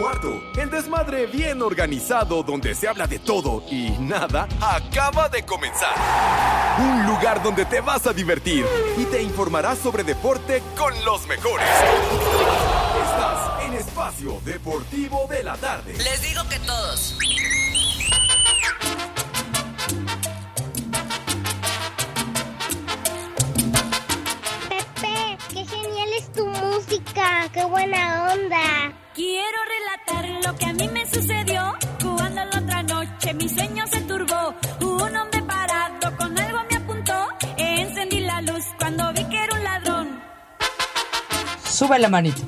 Son las 3 y cuarto. El desmadre bien organizado donde se habla de todo y nada acaba de comenzar. Un lugar donde te vas a divertir y te informarás sobre deporte con los mejores. Estás en Espacio Deportivo de la Tarde. Les digo que todos. Pepe, qué genial es tu música, qué buena onda. Quiero relatar lo que a mí me sucedió. Jugando la otra noche, mi sueño se turbó. Un hombre parado con algo me apuntó. Encendí la luz cuando vi que era un ladrón. Sube la manita.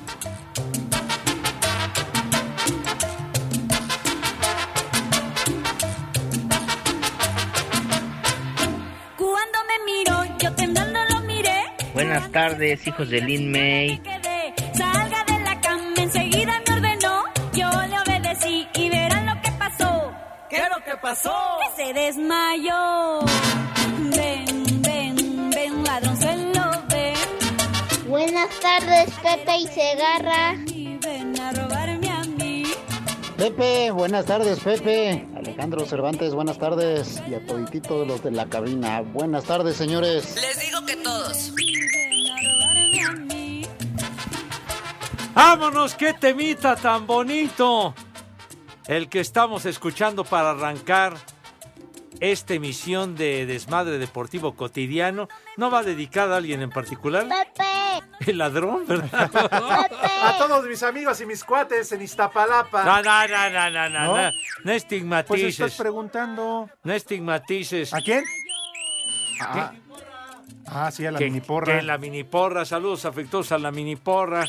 Cuando me miró, yo temblando lo miré. Buenas tardes, hijos de Lin May. Salga pasó? Que se desmayó. Ven, ven, ven, ladrón se lo ve. Buenas tardes, Pepe y Segarra. Y ven a robarme a mí. Pepe, buenas tardes, Pepe. Alejandro Cervantes, buenas tardes. Y a todititos los de la cabina. Buenas tardes, señores. Les digo que todos. Ven a robarme a mí. ¡Vámonos! ¡Qué temita tan bonito! El que estamos escuchando para arrancar esta emisión de Desmadre Deportivo Cotidiano. ¿No va dedicada a alguien en particular? Pepe, El ladrón, ¿verdad? A todos mis amigos y mis cuates en Iztapalapa. No, no, no, no, no, no, ¿No? no, no Pues estigmatices. estás preguntando. No estigmatices. ¿A quién? Ah, ah, sí, a la que, mini porra. que la mini porra. Saludos afectuosos a la mini porra.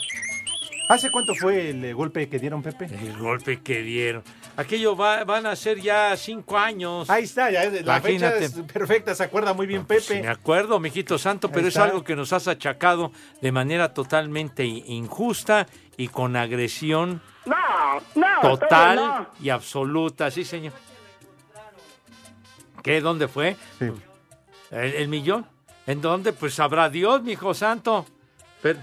¿Hace cuánto fue el eh, golpe que dieron, Pepe? El golpe que dieron. Aquello va- van a ser ya cinco años. Ahí está, ya es- la fecha Imagínate. es perfecta, se acuerda muy bien Sí, me Pepe. acuerdo, mijito santo, pero es algo que nos has achacado de manera totalmente injusta y con agresión No, no, total no. y absoluta. Sí, señor. ¿Qué? ¿Dónde fue? Sí. ¿El, el millón? ¿En dónde? Pues sabrá Dios, mijo santo. Pero...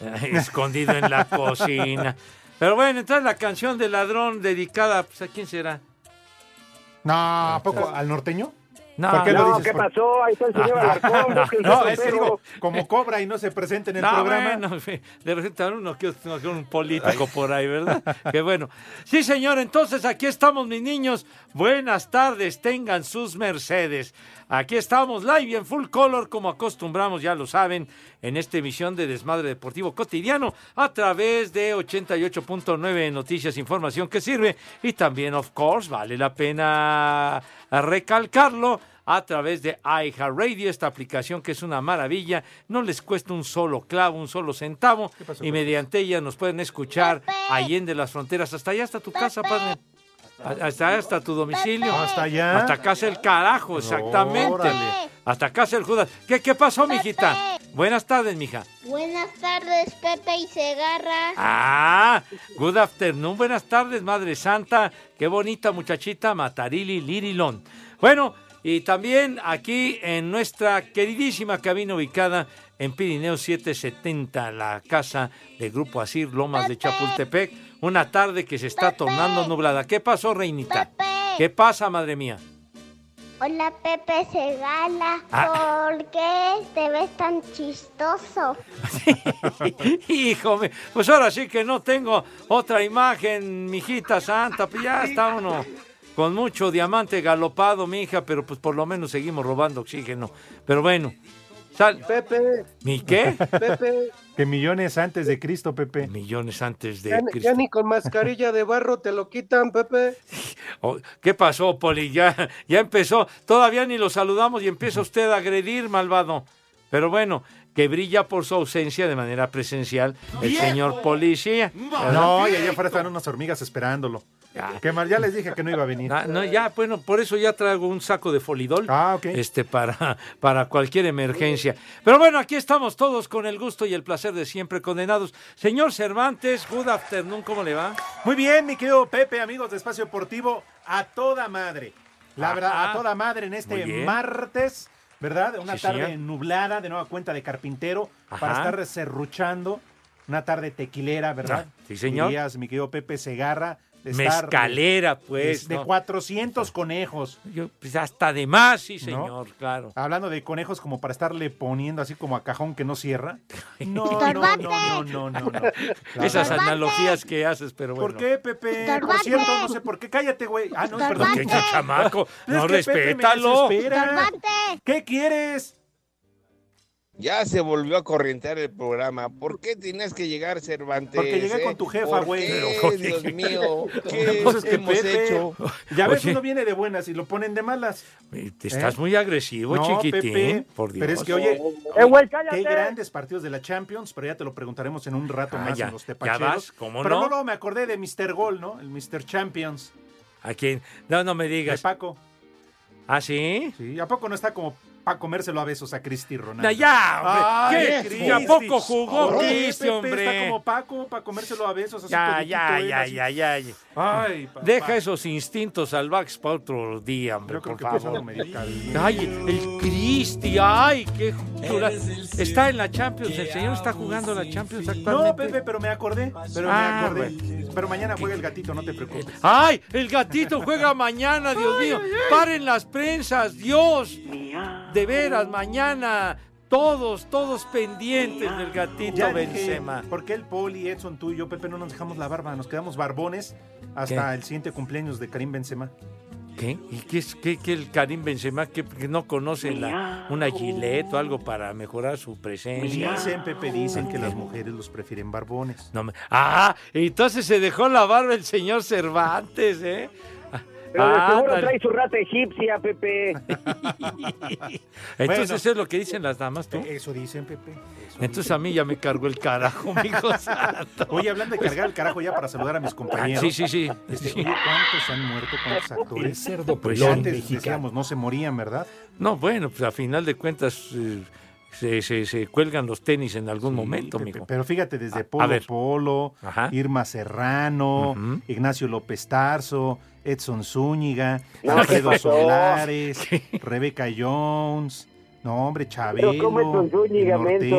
Escondido en la cocina. Pero bueno, entonces la canción del ladrón dedicada, pues, ¿a quién será? No, ¿a poco? ¿Al norteño? No, ¿Por qué lo No, dices? ¿qué Por- pasó? Ahí está el señor Alarcón. búsquense No, un es que digo, como cobra y no se presenta en el No, programa. bueno, de repente uno que un político por ahí, ¿verdad? que bueno. Sí, señor, entonces aquí estamos, mis niños. Buenas tardes, tengan sus mercedes. Aquí estamos live y en full color, como acostumbramos, ya lo saben, en esta emisión de Desmadre Deportivo Cotidiano, a través de 88.9 Noticias, Información que sirve. Y también, of course, vale la pena recalcarlo a través de iHeartRadio, esta aplicación que es una maravilla, no les cuesta un solo clavo, un solo centavo, pasó, y mediante ella nos pueden escuchar Pepe. allende las fronteras, hasta allá hasta tu casa, padre. Hasta hasta tu domicilio. No, hasta allá. Hasta casa el carajo, exactamente. Órale. Hasta casa el Judas. ¿Qué, qué pasó, mijita? Buenas tardes, mija. buenas tardes, Pepe y Segarra. Ah, good afternoon. Buenas tardes, Madre Santa. Qué bonita muchachita, Matarili Lirilón. Bueno, y también aquí en nuestra queridísima cabina ubicada en Pirineo 770, la casa del Grupo Asir Lomas de Chapultepec. Una tarde que se está tornando nublada. ¿Qué pasó, reinita? Pepe. ¿Qué pasa, madre mía? Hola, Pepe Segala. Ah. ¿Por qué te ves tan chistoso? Hijo, mío, pues ahora sí que no tengo otra imagen, mijita santa, pues ya está uno con mucho diamante galopado, mija, pero pues por lo menos seguimos robando oxígeno. Pero bueno, sal. Pepe, ¿Mi qué? Pepe, Que millones antes de Cristo, Pepe. Millones antes de ya, Cristo. ya ni con mascarilla de barro te lo quitan, Pepe. Oh, ¿Qué pasó, Poli? Ya, ya empezó. Todavía ni lo saludamos y empieza usted a agredir, malvado. Pero bueno, que brilla por su ausencia de manera presencial el señor policía. No, y allá afuera están unas hormigas esperándolo. Que mal, ya les dije que no iba a venir. Ah, no, ya, bueno, por eso ya traigo un saco de folidol. Ah, Este, para, para cualquier emergencia. Pero bueno, aquí estamos todos con el gusto y el placer de siempre condenados. Señor Cervantes, good afternoon, ¿cómo le va? Muy bien, mi querido Pepe, amigos de Espacio Deportivo, a toda madre. La verdad, Ajá. a toda madre en este martes, ¿verdad? Una Sí, tarde señor. nublada, de nueva cuenta de carpintero, para estar serruchando. Una tarde tequilera, ¿verdad? Ah, sí, señor. Dirías, mi querido Pepe Segarra. De estar- Mezcalera, pues. De, de ¿no? 400 conejos. Yo, pues hasta de más, sí, ¿No? señor, claro. Hablando de conejos como para estarle poniendo así como a cajón que no cierra. No, no, no, no, no, no. Esas analogías que haces, pero bueno. ¿Por qué, Pepe? Por cierto, no sé por qué. Cállate, güey. Ah, no, perdón. Pequeño chamaco, no respétalo. ¿Qué quieres? Ya se volvió a corrientear el programa. ¿Por qué tienes que llegar, Cervantes? Porque llegué eh? con tu jefa, ¿Por güey. Dios mío, ¿qué Pues es que hemos Pepe, hecho? Ya ves, Oye. uno viene de buenas y lo ponen de malas. Te estás ¿Eh? muy agresivo, No, chiquitín. Pepe, por Dios. Pero es que, oye, ¡Eh, güey, qué grandes partidos de la Champions, pero ya te lo preguntaremos en un rato Ah, más ya, en los ya tepacheros. vas, ¿cómo pero no? no, no, me acordé de Mr. Gol, ¿no? El Mr. Champions ¿A quién? No, no me de digas. Paco. ¿Ah, sí? Sí, ¿a poco no está como para comérselo a besos a Cristi Ronaldo? Na, ya, hombre. Ay, ¿Qué? ¿Y a poco jugó Cristi, Pepe, hombre? Está como Paco para comérselo a besos. Así Ya, ya, él, ya, así. ya, ya, ya. Ay, papá. Deja esos instintos salvajes para otro día, hombre, por favor. Ay, el Cristi, ay, qué chula. Está en la Champions, el señor está jugando la Champions No, actualmente. Pepe, pero me acordé. Pero Ah, me acordé. Pero mañana juega el gatito, no te preocupes. Ay, el gatito juega mañana, Dios mío. Paren las prensas, Dios. De veras, mañana. Todos, todos pendientes del gatito Ya dije, Benzema. ¿por qué el Poli, Edson, tú y yo, Pepe, no nos dejamos la barba? Nos quedamos barbones hasta ¿Qué? el siguiente cumpleaños de Karim Benzema. ¿Qué? ¿Y qué es qué, qué el Karim Benzema que, que no conoce la, una gilet o algo para mejorar su presencia? Dicen, Pepe, dicen que las mujeres los prefieren barbones. No me- Ah, entonces se dejó la barba el señor Cervantes, ¿eh? Pero de seguro trae su rata egipcia, Pepe. Entonces es lo que dicen las damas, tú. Eso dicen, Pepe. eso Entonces a mí ya me cargó el carajo, mijo santo. Oye, hablando de cargar el carajo ya para saludar a mis compañeros. Sí, sí, sí. Este, Sí. oye, ¿Cuántos han muerto? ¿Cuántos actores? Pues Que sí. antes decíamos, no se morían, ¿verdad? No, bueno, pues a final de cuentas eh, se, se- se cuelgan los tenis en algún momento, Pepe, mijo. Pero fíjate, desde Polo. Polo, Ajá. Irma Serrano. Ignacio López Tarso, Edson Zúñiga, No, Alfredo. Solares, Rebeca Jones, no hombre, Chabelo, Pero ¿cómo Edson Zúñiga?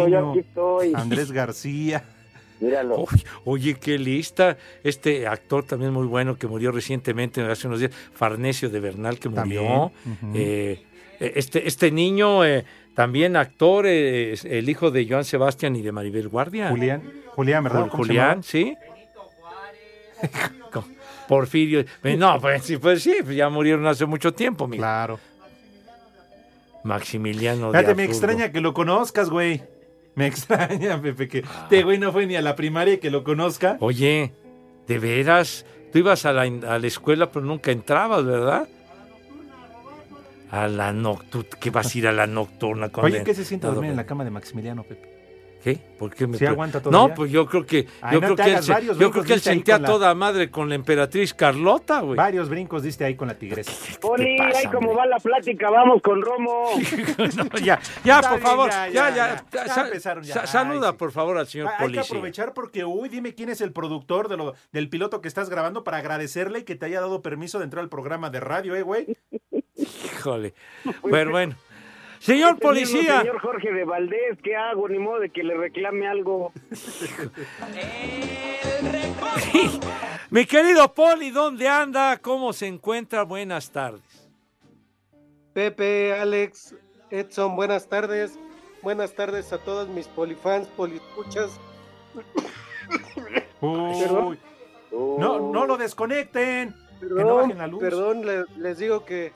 Yo aquí estoy. Andrés García. Míralo. Oye, oye, qué lista. Este actor también muy bueno que murió recientemente, hace unos días, Farnesio de Bernal, que murió. Ujú. Eh, este, este niño, eh, también actor, eh, es el hijo de Joan Sebastián y de Maribel Guardia. Julián, Julián, ¿verdad? Jul- ¿Cómo se Julián, sí. Co- Porfirio. No, pues sí, pues sí, pues ya murieron hace mucho tiempo, mi Claro. Maximiliano de Fíjate, me extraña que lo conozcas, güey. Me extraña, Pepe, que Ah. este güey no fue ni a la primaria y que lo conozca. Oye, de veras, tú ibas a la, a la escuela pero nunca entrabas, ¿verdad? A la nocturna, ¿qué vas a ir a la nocturna? con Oye, ¿qué se siente dormir en la cama de Maximiliano, Pepe? ¿Qué? ¿Por qué me ¿Sí aguanta todavía? No, pues yo creo que Ay, yo no creo que él, se- yo creo que él sentía la- toda madre con la emperatriz Carlota, güey. Varios brincos diste ahí con la tigresa. Poli, ahí como va la plática, vamos con Romo. No, ya, ya, por bien, favor, ya, ya, ya, ya, empezaron ya. sa- saluda, Ay, sí. por favor, al señor Ah, Hay que aprovechar porque, uy, dime quién es el productor de lo, del piloto que estás grabando para agradecerle que te haya dado permiso de entrar al programa de radio, ¿eh, güey? Híjole. Bueno, bueno. Señor Este mismo policía. Señor Jorge de Valdés, ¿qué hago? Ni modo de que le reclame algo. Mi querido Poli, ¿dónde anda? ¿Cómo se encuentra? Buenas tardes. Pepe, Alex, Edson, buenas tardes. Buenas tardes a todos mis polifans, poliescuchas. Uy. No, no lo desconecten. que no Perdón, bajen la luz. perdón, le- les digo que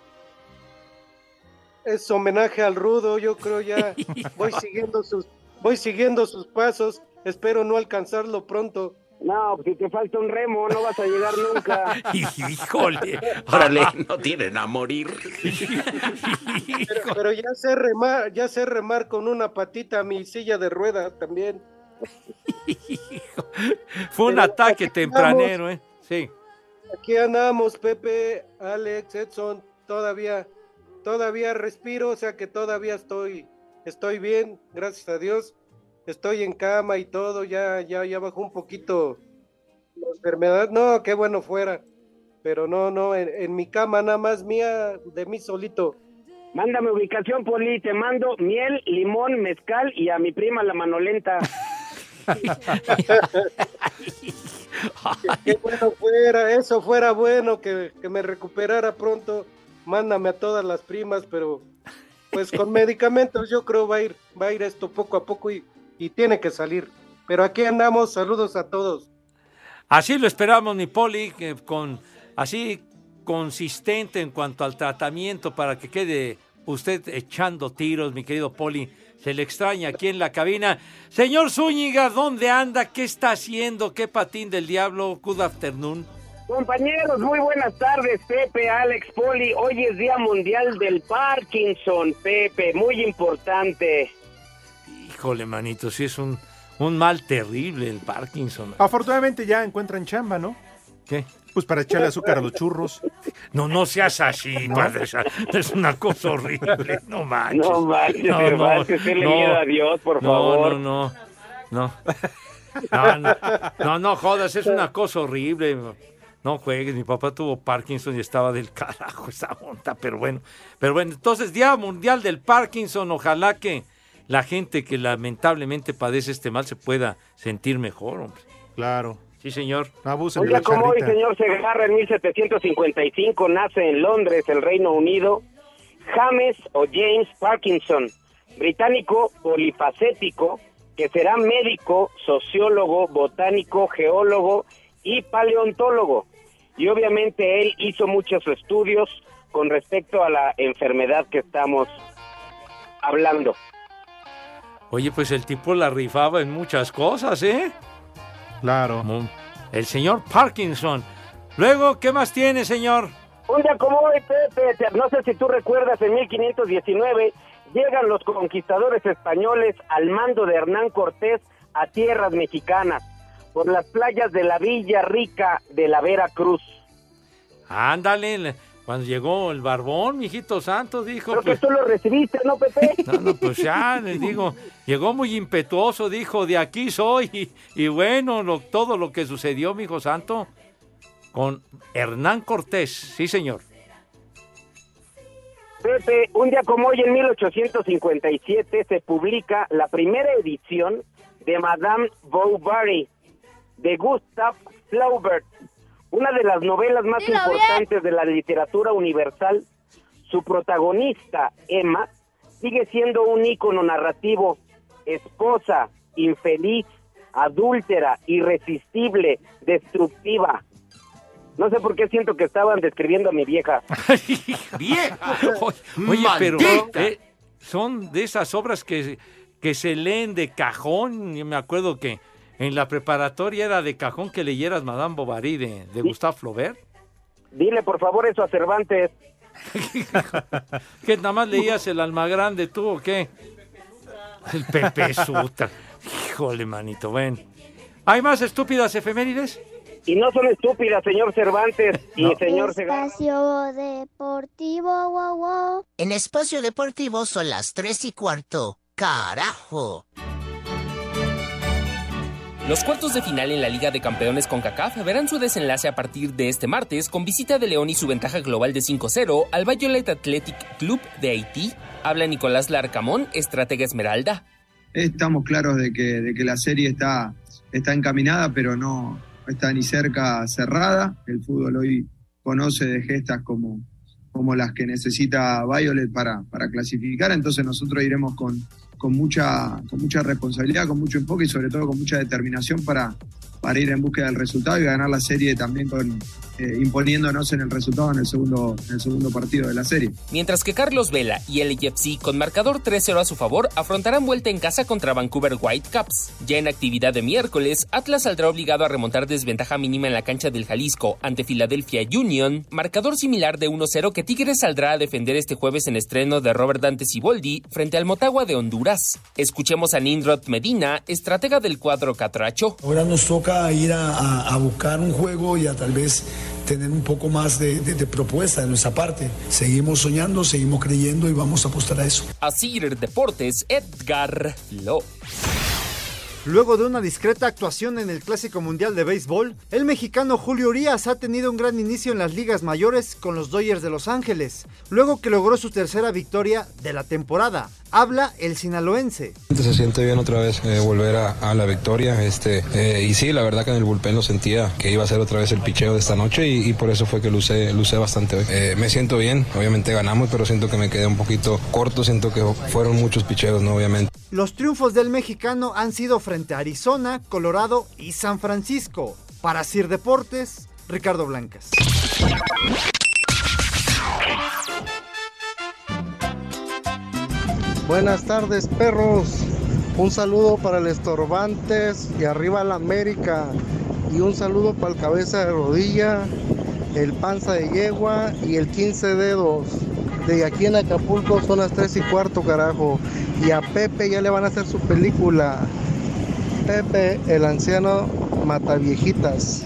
es homenaje al rudo. Yo creo ya voy siguiendo sus, voy siguiendo sus pasos. Espero no alcanzarlo pronto. No, si te falta un remo, no vas a llegar nunca. Híjole. Órale, no tienen a morir. Pero, pero ya sé remar, ya sé remar con una patita mi silla de ruedas también. Fue un Pero ataque tempranero, ¿eh? Sí. Aquí andamos, Pepe, Alex, Edson, todavía, todavía respiro, o sea que todavía estoy, estoy bien, gracias a Dios. Estoy en cama y todo, ya, ya, ya bajó un poquito la enfermedad. No, qué bueno fuera. Pero no, no, en, en mi cama nada más mía, de mí solito. Mándame ubicación, Poli, te mando miel, limón, mezcal y a mi prima la manolenta. Qué bueno fuera, eso fuera bueno, que, que me recuperara pronto. Mándame a todas las primas, pero pues con medicamentos yo creo va a ir, va a ir esto poco a poco y, y tiene que salir. Pero aquí andamos, saludos a todos. Así lo esperamos, mi Poli, con así consistente en cuanto al tratamiento para que quede usted echando tiros, mi querido Poli. Se le extraña aquí en la cabina. Señor Zúñiga, ¿dónde anda? ¿Qué está haciendo? ¿Qué patín del diablo? Good afternoon. Compañeros, muy buenas tardes, Pepe, Alex, Poli. Hoy es Día Mundial del Parkinson, Pepe, muy importante. Híjole, manito, sí es un, un mal terrible el Parkinson. Afortunadamente ya encuentran chamba, ¿no? ¿Qué? Pues para echarle azúcar a los churros. No, no seas así, padre. esa- Es una cosa horrible. No manches. No manches, Cervantes, tenle miedo a Dios, por no, favor. No, no, no. No, no, no, no jodas, es una cosa horrible. No juegues, mi papá tuvo Parkinson y estaba del carajo esa monta, pero bueno. Pero bueno, entonces, Día Mundial del Parkinson, ojalá que la gente que lamentablemente padece este mal se pueda sentir mejor, hombre. Claro. Sí, señor. Abusen día como hoy, señor Segarra, en 1755 nace en Londres, el Reino Unido, James o James Parkinson, británico polifacético, que será médico, sociólogo, botánico, geólogo y paleontólogo. Y obviamente él hizo muchos estudios con respecto a la enfermedad que estamos hablando. Oye, pues el tipo la rifaba en muchas cosas, ¿eh? Claro. El señor Parkinson. Luego, ¿qué más tiene, señor? Un día como hoy, Pepe, no sé si tú recuerdas, en 1519 llegan los conquistadores españoles al mando de Hernán Cortés a tierras mexicanas, por las playas de la Villa Rica de la Veracruz. Ándale, le- cuando llegó el barbón, mijito santo, dijo. Creo pues, que tú lo recibiste, ¿no, Pepe? No, no, pues ya, les digo, llegó muy impetuoso, dijo, de aquí soy. Y, y bueno, lo- todo lo que sucedió, mijo santo, con Hernán Cortés, sí, señor. Pepe, un día como hoy, en 1857, se publica la primera edición de Madame Bovary, de Gustav Flaubert, una de las novelas más Dilo bien. importantes de la literatura universal. Su protagonista, Emma, sigue siendo un ícono narrativo, esposa, infeliz, adúltera, irresistible, destructiva. No sé por qué siento que estaban describiendo a mi vieja. ¡Vieja! Oye, pero Maldita. eh, son de esas obras que, que se leen de cajón. Yo me acuerdo que en la preparatoria era de cajón que leyeras Madame Bovary de, de Gustave Flaubert. Dile por favor eso a Cervantes. ¿Que nada más leías el alma grande tú o qué? El Pepe Sutra. Híjole, manito, ven. ¿Hay más estúpidas efemérides? Y no son estúpidas, señor Cervantes y No. señor Segarra. Espacio Deportivo, wow, wow. En Espacio Deportivo son las tres y cuarto. ¡Carajo! Los cuartos de final en la Liga de Campeones con CACAF verán su desenlace a partir de este martes con visita de León y su ventaja global de 5-0 al Violet Athletic Club de Haití. Habla Nicolás Larcamón, estratega Esmeralda. Estamos claros de que, de que la serie está, está encaminada, pero no está ni cerca cerrada. El fútbol hoy conoce de gestas como, como las que necesita Violet para, para clasificar, entonces nosotros iremos con, con, mucha, con mucha responsabilidad, con mucho enfoque y sobre todo con mucha determinación para, para ir en búsqueda del resultado y ganar la serie también con, eh, imponiéndonos en el resultado en el segundo, en el segundo partido de la serie. Mientras que Carlos Vela y el LAFC con marcador 3-0 a su favor afrontarán vuelta en casa contra Vancouver Whitecaps. Ya en actividad de miércoles, Atlas saldrá obligado a remontar desventaja mínima en la cancha del Jalisco ante Philadelphia Union, marcador similar de 1-0 que Tigres saldrá a defender este jueves en estreno de Robert Dante Siboldi frente al Motagua de Honduras. Escuchemos a Nindrod Medina, estratega del cuadro Catracho. Ahora nos toca ir a, a- a buscar un juego y a tal vez tener un poco más de, propuesta de nuestra parte. Seguimos soñando, seguimos creyendo y vamos a apostar a eso. Asir Deportes, Edgar Lo. Luego de una discreta actuación en el Clásico Mundial de Béisbol, el mexicano Julio Urias ha tenido un gran inicio en las ligas mayores con los Dodgers de Los Ángeles, luego que logró su tercera victoria de la temporada. Habla el sinaloense. Se siente bien otra vez eh, volver a, la victoria. Este, eh, y sí, la verdad que en el bullpen lo sentía que iba a ser otra vez el picheo de esta noche y, por eso fue que lucé, lucé bastante hoy. Eh, me siento bien, obviamente ganamos, pero siento que me quedé un poquito corto. Siento que fueron muchos picheos, ¿no? Obviamente. Los triunfos del mexicano han sido frente a Arizona, Colorado y San Francisco. Para Sir Deportes, Ricardo Blancas. Buenas tardes, perros. Un saludo para el Estorbantes y arriba la América. Y un saludo para el Cabeza de Rodilla, el Panza de Yegua y el 15 Dedos. De aquí en Acapulco son las 3 y cuarto, carajo. Y a Pepe ya le van a hacer su película. Pepe, el anciano Mataviejitas.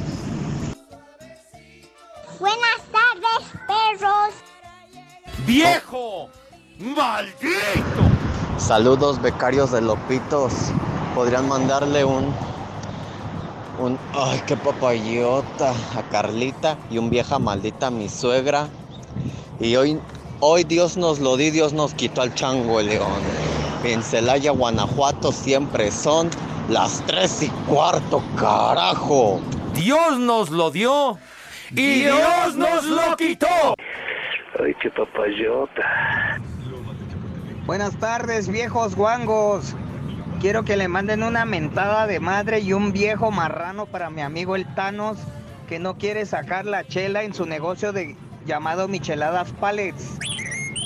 Buenas tardes, perros. ¡Viejo! ¡Maldito! Saludos becarios de Lopitos. Podrían mandarle un un ay qué papayota a Carlita y un vieja maldita a mi suegra. Y hoy hoy Dios nos lo di, Dios nos quitó al chango el león. En Celaya, Guanajuato siempre son las tres y cuarto, carajo. Dios nos lo dio y Dios nos lo quitó. Ay, qué papayota. Buenas tardes, viejos guangos. Quiero que le manden una mentada de madre y un viejo marrano para mi amigo el Thanos, que no quiere sacar la chela en su negocio de llamado Micheladas Pallets.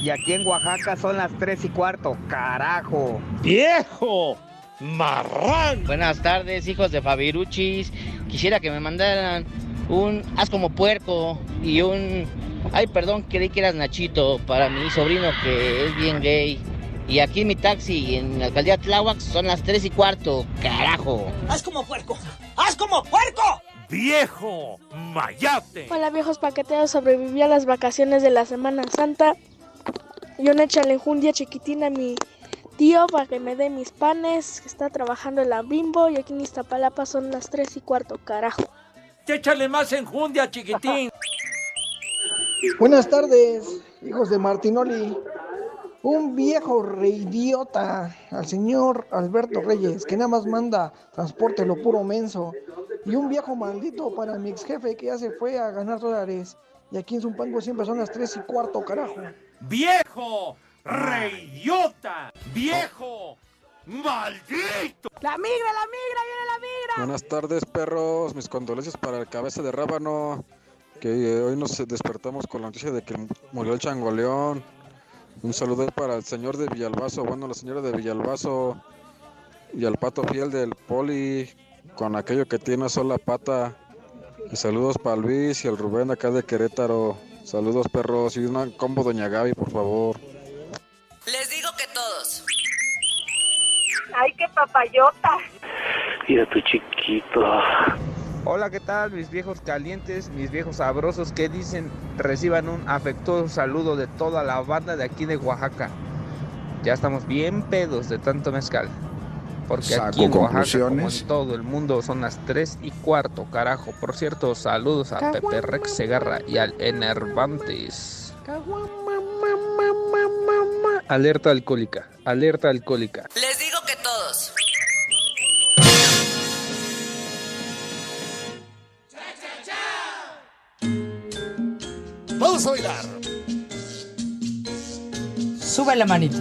Y aquí en Oaxaca son las tres y cuarto, carajo. ¡Viejo! ¡Marrán! Buenas tardes, hijos de Fabiruchis. Quisiera que me mandaran un haz como puerco y un. Ay, perdón, creí que eras Nachito para mi sobrino que es bien gay. Y aquí mi taxi en la alcaldía Tláhuac son las 3 y cuarto, carajo. ¡Haz como puerco! ¡Haz como puerco! ¡Viejo! ¡Mayate! Hola viejos paqueteros, sobreviví a las vacaciones de la Semana Santa. Y una enjundia chiquitina a mi tío para que me dé mis panes, que está trabajando en la bimbo y aquí en Iztapalapa son las 3 y cuarto, carajo. Échale más enjundia, chiquitín. Buenas tardes, hijos de Martinoli. Un viejo reidiota al señor Alberto Reyes, que nada más manda transporte lo puro menso. Y un viejo maldito para mi ex jefe que ya se fue a ganar dólares. Y aquí en Zumpango siempre son las 3 y cuarto, carajo. ¡Viejo! ¡Reyota! ¡Viejo! ¡Maldito! ¡La migra, la migra, viene la migra! Buenas tardes, perros. Mis condolencias para el cabeza de rábano. Que eh, hoy nos despertamos con la noticia de que murió el changoleón. Un saludo para el señor de Villalbazo, bueno, la señora de Villalbazo y al pato fiel del poli, con aquello que tiene sola pata. Y saludos para Luis y el Rubén acá de Querétaro. Saludos, perros. Y una combo Doña Gaby, por favor. Les digo que todos. ¡Ay, qué papayota! Mira tu chiquito. Hola, ¿qué tal mis viejos calientes, mis viejos sabrosos que dicen reciban un afectuoso saludo de toda la banda de aquí de Oaxaca? Ya estamos bien pedos de tanto mezcal. Porque Saco aquí en Oaxaca, como en todo el mundo, son las 3 y cuarto, carajo. Por cierto, saludos a Pepe Rex Segarra y al Enervantes. Alerta alcohólica, alerta alcohólica. Les digo que todos. Vamos a bailar. Sube la manito.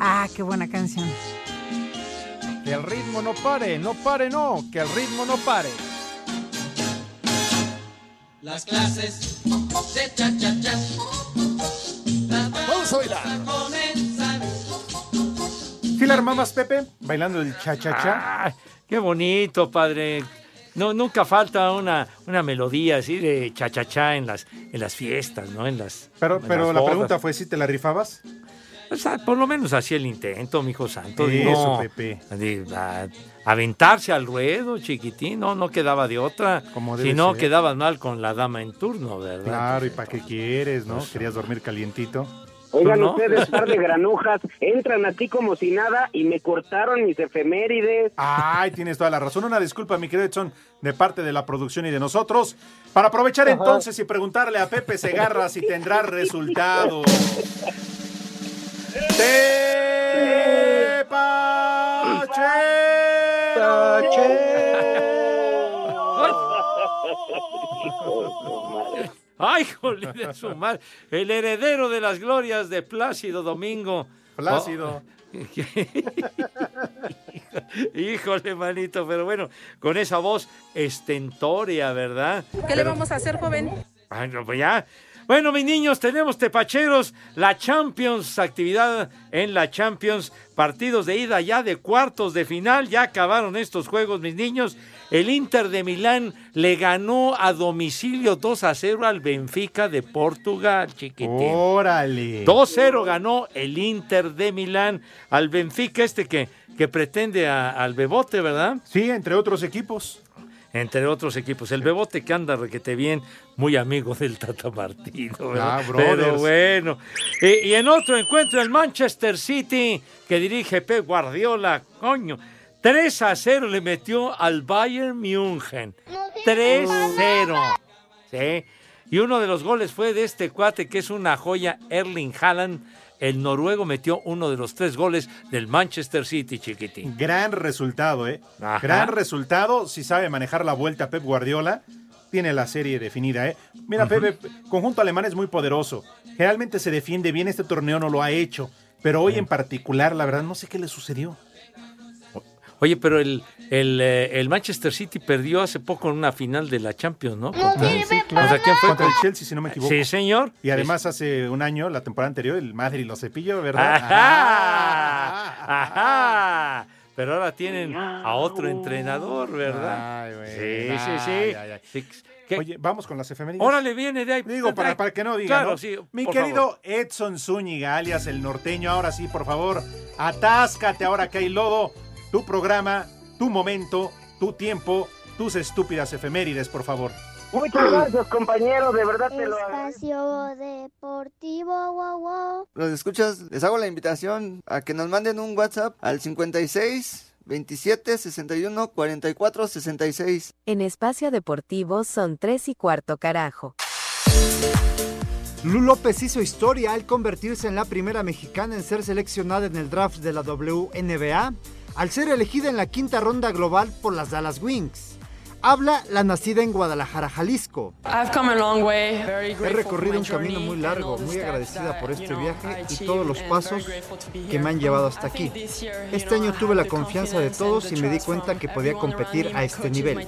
Ah, qué buena canción. Que el ritmo no pare, no pare, no, que el ritmo no pare. Las clases de cha-cha-chas. Vamos a bailar. ¿Sí la armabas, Pepe? Bailando el cha-cha-cha. Ay, qué bonito, padre. No, nunca falta una, una melodía así de cha-cha-cha en las, en las fiestas, ¿no? En las, Pero, en pero las la bodas. pregunta fue si te la rifabas. O sea, por lo menos hacía el intento, mi hijo santo. Eso, no, Pepe. de- a- aventarse al ruedo, chiquitín, no, no quedaba de otra. Como si no, quedabas mal con la dama en turno, ¿verdad? Claro, ¿y para qué quieres, no? Querías dormir calientito. Oigan ¿No? ustedes, par de granujas, entran así como si nada y me cortaron mis efemérides. Ay, tienes toda la razón. Una disculpa, mi querido Edson, de parte de la producción y de nosotros. Para aprovechar Ajá. entonces y preguntarle a Pepe Segarra si tendrá resultado. ¡Ay, jole de su madre! El heredero de las glorias de Plácido Domingo. Plácido. Oh. Híjole, manito, pero bueno, con esa voz estentórea, ¿verdad? ¿Qué le vamos a hacer, joven? Ay, no, pues ya. Bueno, mis niños, tenemos tepacheros, la Champions, actividad en la Champions, partidos de ida ya de cuartos de final, ya acabaron estos juegos, mis niños. El Inter de Milán le ganó a domicilio 2 a 0 al Benfica de Portugal, chiquitín. Órale. 2-0 ganó el Inter de Milán al Benfica, este que, que pretende a- al Bebote, ¿verdad? Sí, entre otros equipos. Entre otros equipos. El Bebote que anda requete bien, muy amigo del Tata Martino. Ah. Pero bueno. Y, y en otro encuentro, el Manchester City, que dirige Pep Guardiola, coño. 3 a 0 le metió al Bayern München. 3-0. Sí. Y uno de los goles fue de este cuate que es una joya, Erling Haaland. El noruego metió uno de los tres goles del Manchester City, chiquitín. Gran resultado, ¿eh? Ajá. Gran resultado. Si sabe manejar la vuelta Pep Guardiola, tiene la serie definida, ¿eh? Mira, Pepe, conjunto alemán es muy poderoso. Generalmente se defiende bien, este torneo no lo ha hecho. Pero hoy en particular, la verdad, no sé qué le sucedió. Oye, pero el, el, eh, el Manchester City perdió hace poco en una final de la Champions, ¿no? Contra, Sí, claro. ¿Contra quién fue? Contra el Chelsea, si no me equivoco. Sí, señor. Y además hace un año, la temporada anterior, el Madrid lo cepilló, ¿verdad? Ajá, ajá. Pero ahora tienen a otro entrenador, ¿verdad? Ay, güey. Sí, Ay, sí, sí. ay, ay. Sí, ¿qué? Oye, vamos con las efemérides. Órale, viene de ahí. Digo, para, para que no digan, Claro, ¿no? sí, Mi por querido favor. Edson Zúñiga, alias el norteño, ahora sí, por favor, atáscate ahora que hay lodo. Tu programa, tu momento, tu tiempo, tus estúpidas efemérides, por favor. Muchas gracias, compañero, de verdad te lo Espacio Deportivo, wow, wow. Los escuchas, les hago la invitación a que nos manden un WhatsApp al 56 27 61 44 66. En Espacio Deportivo son tres y cuarto carajo. Lu López hizo historia al convertirse en la primera mexicana en ser seleccionada en el draft de la WNBA, al ser elegida en la quinta ronda global por las Dallas Wings. Habla la nacida en Guadalajara, Jalisco. I've come a long way. Very He recorrido un camino muy largo, muy agradecida por este viaje y todos los pasos que me han llevado hasta aquí. Este año tuve la confianza de todos y me di cuenta que podía competir a este nivel.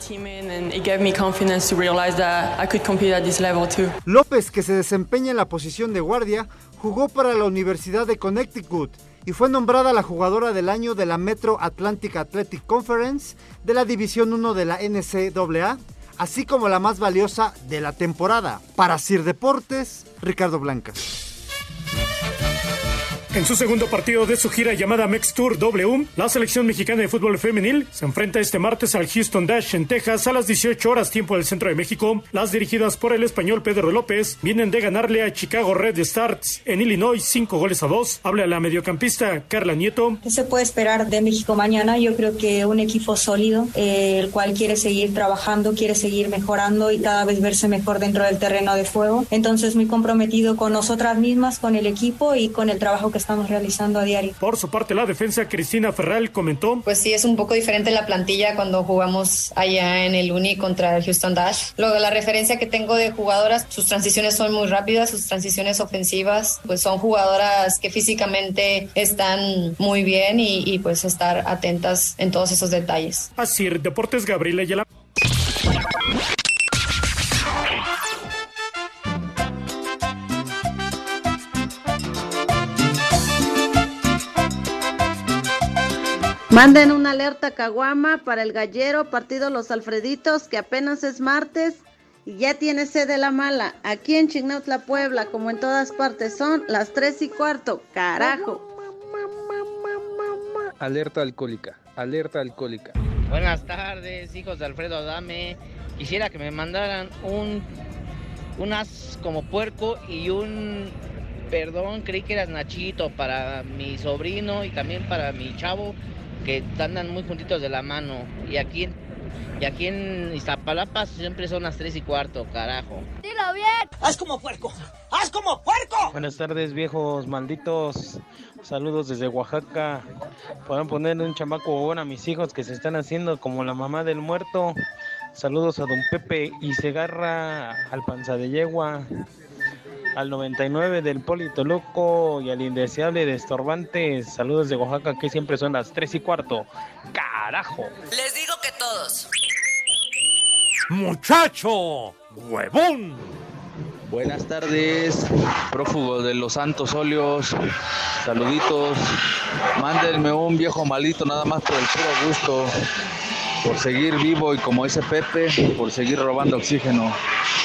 López, que se desempeña en la posición de guardia, jugó para la Universidad de Connecticut y fue nombrada la jugadora del año de la Metro Atlantic Athletic Conference de la División 1 de la NCAA, así como la más valiosa de la temporada. Para Sir Deportes, Ricardo Blancas. En su segundo partido de su gira llamada Mex Tour W, la selección mexicana de fútbol femenil se enfrenta este martes al Houston Dash en Texas a las 18 horas tiempo del centro de México. Las dirigidas por el español Pedro López vienen de ganarle a Chicago Red Stars en Illinois 5 goles a 2. Habla la mediocampista Carla Nieto. ¿Qué se puede esperar de México mañana? Yo creo que un equipo sólido, eh, el cual quiere seguir trabajando, quiere seguir mejorando y cada vez verse mejor dentro del terreno de juego. Entonces muy comprometido con nosotras mismas, con el equipo y con el trabajo que estamos realizando a diario. Por su parte, la defensa Cristina Ferral comentó. Pues sí, es un poco diferente la plantilla cuando jugamos allá en el Uni contra el Houston Dash. Luego, la referencia que tengo de jugadoras, sus transiciones son muy rápidas, sus transiciones ofensivas, pues son jugadoras que físicamente están muy bien y, y pues estar atentas en todos esos detalles. Así, Deportes Gabriela Ayala. Manden una alerta caguama para el gallero partido Los Alfreditos, que apenas es martes y ya tiene sede la mala. Aquí en Chignautla, Puebla, como en todas partes, son las tres y cuarto. Carajo. Alerta alcohólica, alerta alcohólica. Buenas tardes, hijos de Alfredo Adame. Quisiera que me mandaran un unas como puerco y un perdón, creí que eras Nachito para mi sobrino y también para mi chavo que andan muy juntitos de la mano. Y aquí en, y aquí en Iztapalapa siempre son las tres y cuarto, carajo. Dilo bien. Haz como puerco. Haz como puerco. Buenas tardes, viejos malditos. Saludos desde Oaxaca. Podrán poner un chamaco bobón a mis hijos que se están haciendo como la mamá del muerto. Saludos a don Pepe y Segarra, al panza de yegua, al 99 del Polito Loco y al indeseable de Estorbantes. Saludos de Oaxaca que siempre son las 3 y cuarto. ¡Carajo! Les digo que todos. ¡Muchacho! ¡Huevón! Buenas tardes, prófugo de los Santos Óleos. Saluditos. Mándenme un viejo malito nada más por el puro gusto. Por seguir vivo y como dice Pepe, por seguir robando oxígeno.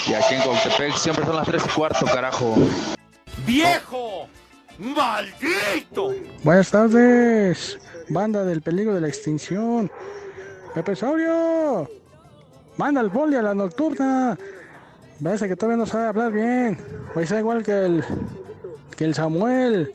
Y aquí en Coctepec siempre son las 3 y cuarto, carajo. ¡Viejo! ¡Maldito! Buenas tardes, banda del peligro de la extinción. Pepe Saurio, manda el poli a la nocturna. Parece que todavía no sabe hablar bien. Hoy sea igual que el, que el Samuel.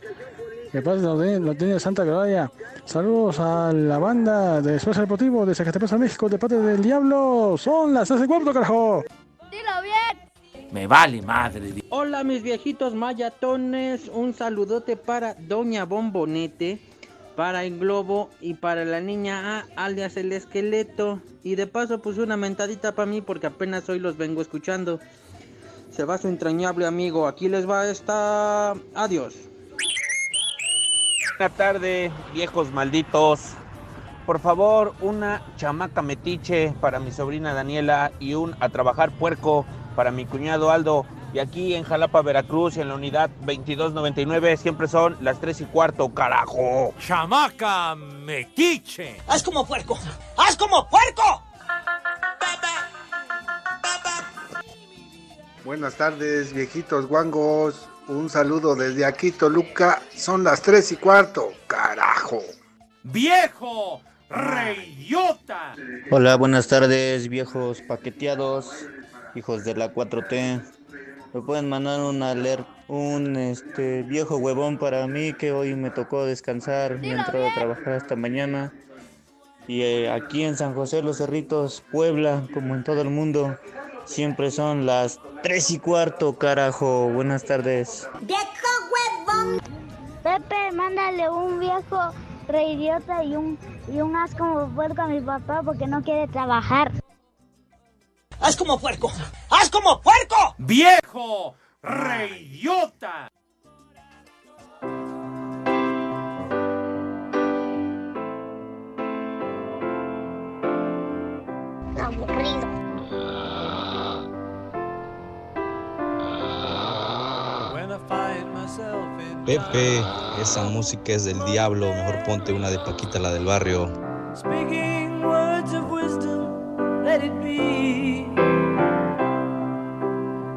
Que pasa lo tiene, lo tiene Santa Gloria. Saludos a la banda de Esfuerzo Deportivo de Zacatepec, México, de parte del Diablo. Son las 3 y cuarto, carajo. Dilo bien. Me vale madre. Hola mis viejitos mayatones, un saludote para Doña Bombonete, para el Globo y para la niña A, alias el esqueleto. Y de paso pues una mentadita para mí porque apenas hoy los vengo escuchando. Se va su entrañable amigo, aquí les va esta... Adiós. Buenas tardes, viejos malditos. Por favor, una chamaca metiche para mi sobrina Daniela y un a trabajar puerco para mi cuñado Aldo. Y aquí en Jalapa, Veracruz, en la unidad 2299, siempre son las 3 y cuarto, carajo. ¡Chamaca metiche! Haz como puerco. Haz como puerco. Buenas tardes, viejitos guangos. Un saludo desde aquí, Toluca. Son las 3 y cuarto, carajo. ¡Viejo! ¡Reyota! Hola, buenas tardes, viejos paqueteados, hijos de la 4T. Me pueden mandar un alert, un este viejo huevón para mí que hoy me tocó descansar y he entrado a trabajar hasta mañana. Y eh, aquí en San José Los Cerritos, Puebla, como en todo el mundo, siempre son las 3 y cuarto, carajo. Buenas tardes. ¡Viejo huevón! Pepe, mándale un viejo reidiota y un, y un as como puerco a mi papá porque no quiere trabajar. Haz como puerco. Haz como puerco. ¡Viejo! ¡Reyota! Aburrido. Pepe, esa música es del diablo, mejor ponte una de Paquita, la del barrio. Speaking words of wisdom, let it be.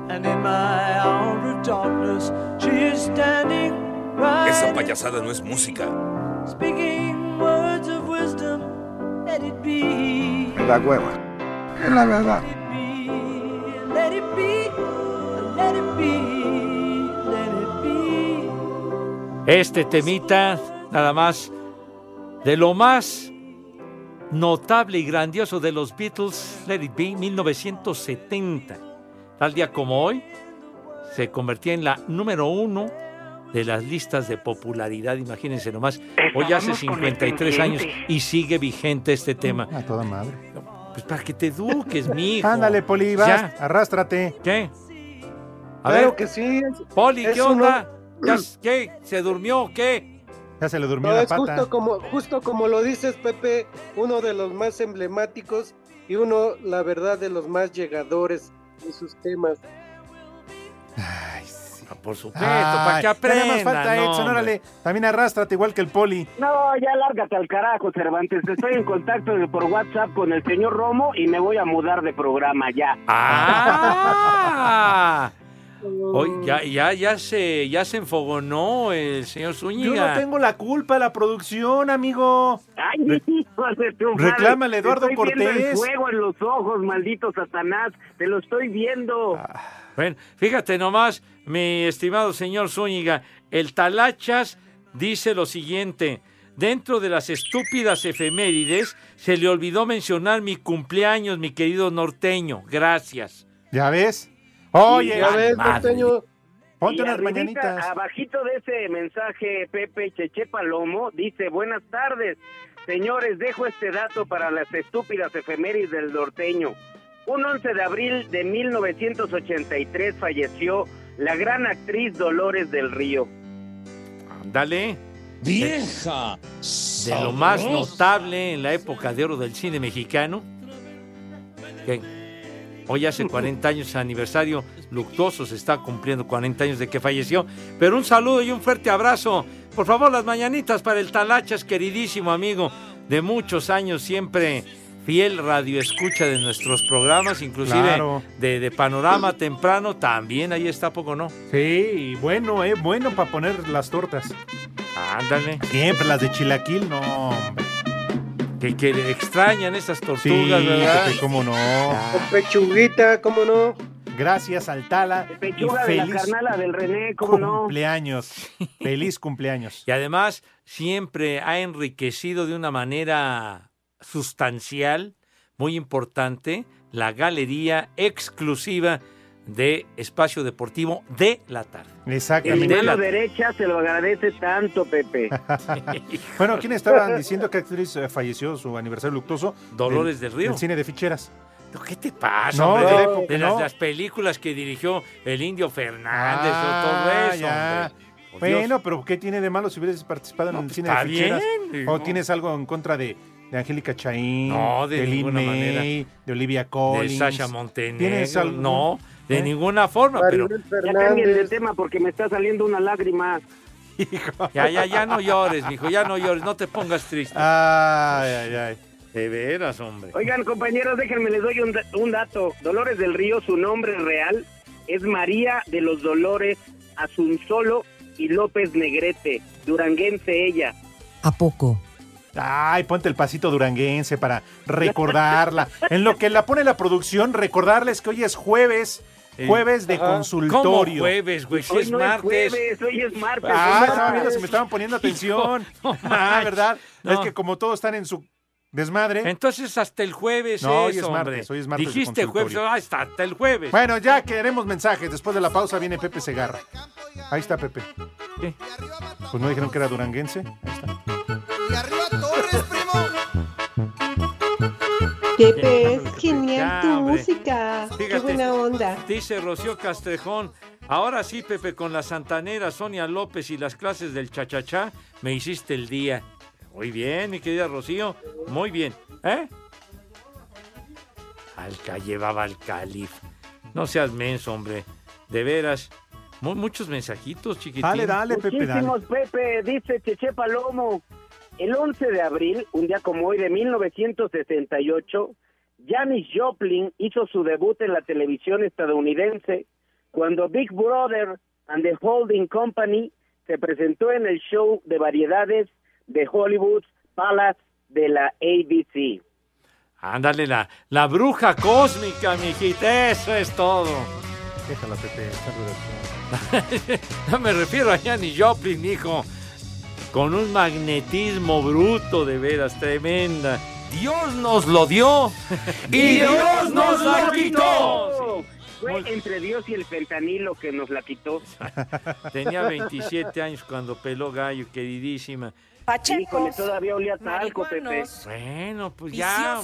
And in my hour of darkness, she is standing right. Esa payasada no es música. Speaking words of wisdom, let it be. Me da hueva. Es la verdad. Let it be, let it be, let Este temita, nada más, de lo más notable y grandioso de los Beatles, Let It Be, 1970. Tal día como hoy, se convertía en la número uno de las listas de popularidad, imagínense nomás. Hoy hace Estábamos con el 53 años y sigue vigente este tema. A toda madre. Pues para que te eduques, mi hijo. Ándale, Poli, vas, arrástrate. ¿Qué? A Claro ver, que sí. Poli, ¿qué uno- onda? ¿Ya- ¿Qué? ¿Se durmió o qué? Ya se le durmió No, la es pata. justo como, justo como lo dices, Pepe, uno de los más emblemáticos y uno, la verdad, de los más llegadores en sus temas. Por supuesto, para que Ay, nada más falta no, Edson, órale. También arrástrate igual que el poli. No, ya lárgate al carajo, Cervantes. Estoy en contacto por WhatsApp con el señor Romo y me voy a mudar de programa ya. ¡Ah! Hoy ya, ya, ya se, ya se enfogonó el señor Yo Zúñiga. no tengo la culpa, la producción, amigo. Ay, hijo de tu madre. Reclámale, Eduardo Te estoy viendo el Cortés. fuego en los ojos, maldito Satanás. Te lo estoy viendo. Bueno, fíjate nomás, mi estimado señor Zúñiga, el Talachas dice lo siguiente. Dentro de las estúpidas efemérides, se le olvidó mencionar mi cumpleaños, mi querido norteño. Gracias. ¿Ya ves? Oye, ya ves, madre. norteño. Ponte unas mañanitas. Abajito de ese mensaje, Pepe Cheche Palomo dice, buenas tardes. Señores, dejo este dato para las estúpidas efemérides del norteño. Un 11 de abril de 1983 falleció la gran actriz Dolores del Río. Dale. ¡Vieja! De lo más notable en la época de oro del cine mexicano. que hoy hace 40 años aniversario luctuoso, se está cumpliendo 40 años de que falleció. Pero un saludo y un fuerte abrazo. Por favor, las mañanitas para el Talachas, queridísimo amigo de muchos años, siempre fiel radio escucha de nuestros programas, inclusive Claro. de, de Panorama Temprano, también ahí está, ¿a poco no? Sí, bueno, eh, bueno para poner las tortas. Ándale. Siempre las de chilaquil, no, hombre. Que, que extrañan esas tortugas, Sí, ¿verdad? Pepe, cómo no. Con pechuguita, ¿cómo no? Gracias al Tala. y Pechuga de la feliz carnala del René, ¿cómo no? cumpleaños. Feliz cumpleaños. Y además siempre ha enriquecido de una manera sustancial, muy importante, la galería exclusiva de Espacio Deportivo de la tarde. Exactamente. mano derecha se lo agradece tanto, Pepe. Bueno, ¿quién estaban diciendo que actriz eh, falleció su aniversario luctuoso? Dolores del Río. El cine de ficheras. ¿Qué te pasa, No, hombre? de la De, época, de las, no. las películas que dirigió el Indio Fernández, Ah, todo eso, ya. Bueno, pero ¿qué tiene de malo si hubieras participado en el pues cine de ficheras? bien, ¿O no. tienes algo en contra de, de Angélica Chaín? No, de Lin ninguna May, manera. De Olivia de Collins. Sasha ¿Tienes Montenegro. algún- No, de ¿Eh? ninguna forma, pero Ya cambien de tema porque me está saliendo una lágrima. ya, ya, ya no llores, mijo, ya no llores, no te pongas triste. Ay, ay, ay. De veras, hombre. Oigan, compañeros, déjenme les doy un, un dato. Dolores del Río, su nombre real es María de los Dolores Asunzolo y López Negrete, duranguense ella. ¿A poco? Ay, ponte el pasito duranguense para recordarla. en lo que la pone la producción, recordarles que hoy es jueves. Jueves de Ajá. consultorio. ¿Cómo jueves, güey? Si Hoy es no martes. es jueves, hoy es martes. Ah, es estaba viendo si me estaban poniendo atención. No, no ah. ¿verdad? No. Es que como todos están en su desmadre. Entonces hasta el jueves No, hoy es, hombre. martes, hoy es martes de Dijiste jueves, ah, está hasta el jueves. Bueno, ya queremos mensajes. Después de la pausa viene Pepe Segarra. Ahí está Pepe. ¿Qué? Pues no dijeron que era duranguense. Ahí está. Pepe, es genial tu música. Qué buena onda. Dice Rocío Castrejón. Ahora sí, Pepe, con la santanera Sonia López y las clases del chachachá, me hiciste el día. Muy bien, mi querida Rocío. Muy bien. ¿Eh? Alca llevaba al calif. No seas menso, hombre. De veras. Mu- muchos mensajitos, chiquitín. Dale, dale, Pepe, dale. Muchísimos, Pepe, dice Cheche Palomo. El 11 de abril, un día como hoy de 1968, Janis Joplin hizo su debut en la televisión estadounidense cuando Big Brother and the Holding Company se presentó en el show de variedades de Hollywood Palace de la ABC. Ándale, la, la bruja cósmica, mijita. Eso es todo. Déjala, Pepe. no me refiero a Janis Joplin, hijo. Con un magnetismo bruto, de veras, tremenda. Dios nos lo dio y Dios nos la quitó. Fue entre Dios y el fentanilo que nos la quitó. Tenía 27 años cuando peló gallo, queridísima. Híjole, todavía olía a talco, Pepe. Bueno, pues ya.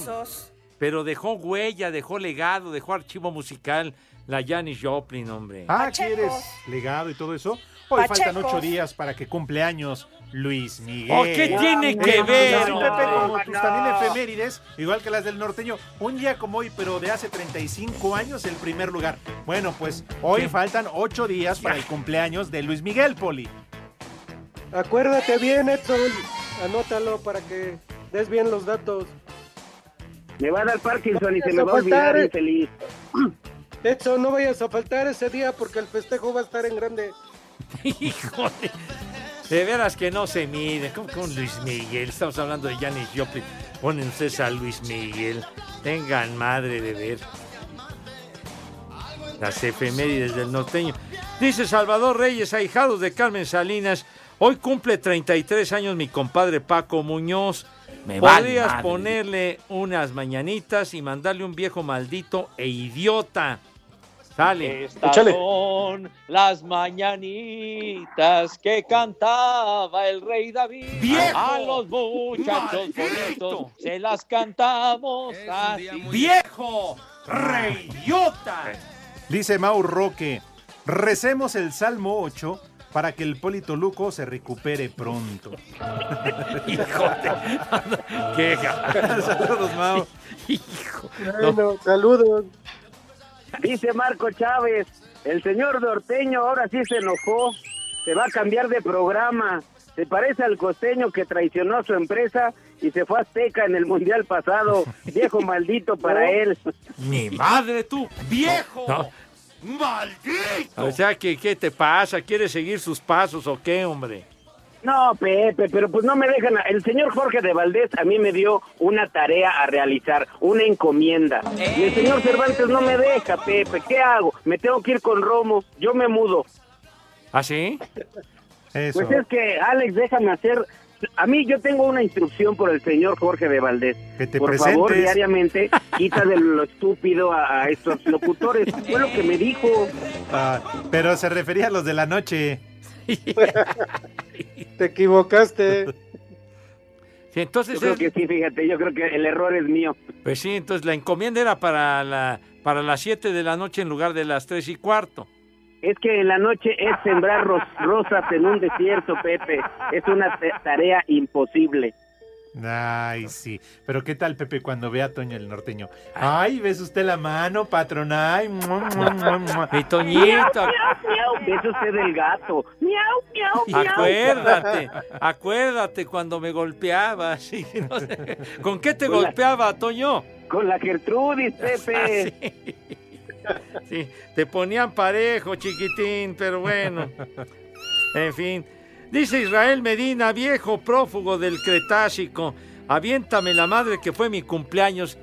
Pero dejó huella, dejó legado, dejó archivo musical. La Janis Joplin, hombre. Ah, ¿quieres legado y todo eso? Hoy faltan ocho días para que cumple años Luis Miguel. Oh, ¿qué tiene que ver, así, Pepe, hombre? como tus también efemérides, igual que las del norteño, un día como hoy, pero de hace 35 años, el primer lugar. Bueno, pues hoy faltan 8 días para el cumpleaños de Luis Miguel, Poli. Acuérdate bien, Edson. Anótalo para que des bien los datos. Me va a dar Parkinson y se me va a olvidar, faltar, eh. infeliz. Edson, no vayas a faltar ese día porque el festejo va a estar en grande. Híjole. De veras que no se mide. ¿Cómo con Luis Miguel? Estamos hablando de Janis Joplin. Ponen ustedes a Luis Miguel. Tengan madre de ver. Las efemérides del norteño. Dice Salvador Reyes, ahijados de Carmen Salinas. Hoy cumple 33 años mi compadre Paco Muñoz. Me Podrías ponerle unas mañanitas y mandarle un viejo maldito e idiota. Sale. Estas son las mañanitas que cantaba el rey David. ¡Viejo! A los muchachos bonitos se las cantamos así. ¡Viejo! ¡Reyota! Dice Mau Roque, recemos el Salmo 8 para que el Polito Luco se recupere pronto. ¡Qué Saludos, Mau. Hijo. Bueno, saludos. Dice Marco Chávez, el señor norteño ahora sí se enojó, se va a cambiar de programa. Se parece al costeño que traicionó a su empresa y se fue a Azteca en el Mundial pasado. Viejo maldito para él. ¡Mi madre tú! ¡Viejo! ¡Maldito! O sea, que, ¿qué te pasa? ¿Quieres seguir sus pasos o qué, hombre? No, Pepe, pero pues no me dejan. El señor Jorge de Valdés a mí me dio una tarea a realizar, una encomienda. Y el señor Cervantes no me deja, Pepe. ¿Qué hago? Me tengo que ir con Romo. Yo me mudo. ¿Ah, sí? Eso. Pues es que, Alex, déjame hacer. A mí yo tengo una instrucción por el señor Jorge de Valdés. Que te por favor, diariamente, quita de lo estúpido a, a estos locutores. Fue lo que me dijo. Ah, pero se refería a los de la noche. Te equivocaste. Sí, entonces Yo creo es- que sí, fíjate, yo creo que el error es mío. Pues sí, entonces la encomienda era para, la, para las 7 de la noche en lugar de las 3 y cuarto. Es que en la noche es sembrar ros- rosas en un desierto, Pepe. Es una tarea imposible. Ay, sí. Pero ¿qué tal, Pepe, cuando ve a Toño el norteño? Ay, ¿ves usted la mano, patrón? Ay, mua, mua, mua, mua. Mi Toñito, Es usted el gato. Miau, miau, miau. acuérdate, acuérdate cuando me golpeabas. sí, no sé. ¿Con qué te Con la- golpeaba, Toño? Con la Gertrudis, Pepe. Sí, te ponían parejo, chiquitín, pero bueno. En fin. Dice Israel Medina, viejo prófugo del Cretácico, aviéntame la madre que fue mi cumpleaños.